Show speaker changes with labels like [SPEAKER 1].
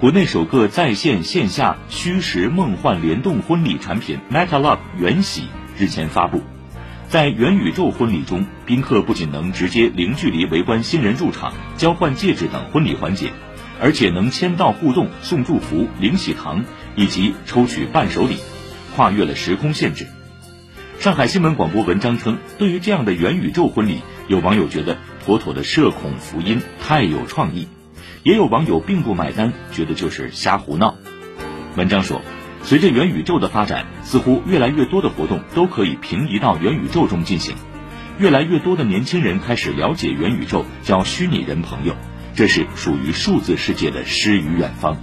[SPEAKER 1] 国内首个在线线下虚实梦幻联动婚礼产品 MetaLove 元喜日前发布。在元宇宙婚礼中，宾客不仅能直接零距离围观新人入场、交换戒指等婚礼环节，而且能签到互动、送祝福、领喜糖以及抽取伴手礼，跨越了时空限制。上海新闻广播文章称，对于这样的元宇宙婚礼，有网友觉得妥妥的社恐福音，太有创意；也有网友并不买单，觉得就是瞎胡闹。文章说。随着元宇宙的发展，似乎越来越多的活动都可以平移到元宇宙中进行。越来越多的年轻人开始了解元宇宙，交虚拟人朋友，这是属于数字世界的诗与远方。